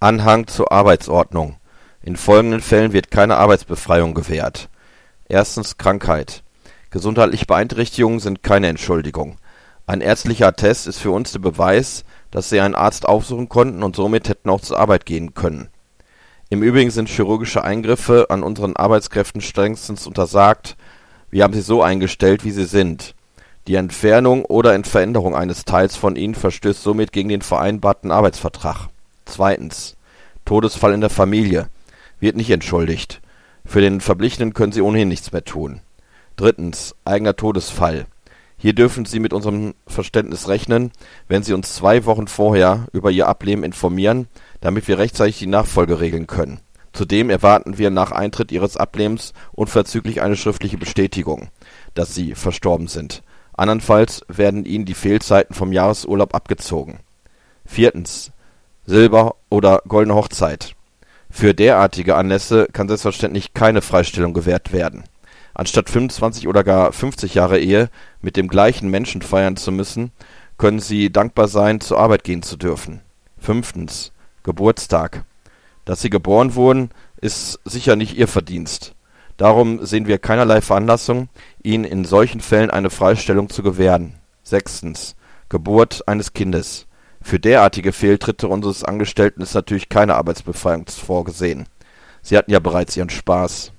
Anhang zur Arbeitsordnung. In folgenden Fällen wird keine Arbeitsbefreiung gewährt: Erstens Krankheit. Gesundheitliche Beeinträchtigungen sind keine Entschuldigung. Ein ärztlicher Attest ist für uns der Beweis, dass Sie einen Arzt aufsuchen konnten und somit hätten auch zur Arbeit gehen können. Im Übrigen sind chirurgische Eingriffe an unseren Arbeitskräften strengstens untersagt, wir haben sie so eingestellt, wie sie sind. Die Entfernung oder Veränderung eines Teils von ihnen verstößt somit gegen den vereinbarten Arbeitsvertrag. Zweitens Todesfall in der Familie wird nicht entschuldigt. Für den Verblichenen können Sie ohnehin nichts mehr tun. Drittens Eigener Todesfall hier dürfen Sie mit unserem Verständnis rechnen, wenn Sie uns zwei Wochen vorher über Ihr Ableben informieren, damit wir rechtzeitig die Nachfolge regeln können. Zudem erwarten wir nach Eintritt Ihres Ablebens unverzüglich eine schriftliche Bestätigung, dass Sie verstorben sind. Andernfalls werden Ihnen die Fehlzeiten vom Jahresurlaub abgezogen. Viertens Silber oder Goldene Hochzeit Für derartige Anlässe kann selbstverständlich keine Freistellung gewährt werden Anstatt 25 oder gar 50 Jahre Ehe mit dem gleichen Menschen feiern zu müssen, können sie dankbar sein, zur Arbeit gehen zu dürfen. Fünftens. Geburtstag. Dass sie geboren wurden, ist sicher nicht ihr Verdienst. Darum sehen wir keinerlei Veranlassung, ihnen in solchen Fällen eine Freistellung zu gewähren. Sechstens. Geburt eines Kindes. Für derartige Fehltritte unseres Angestellten ist natürlich keine Arbeitsbefreiung vorgesehen. Sie hatten ja bereits ihren Spaß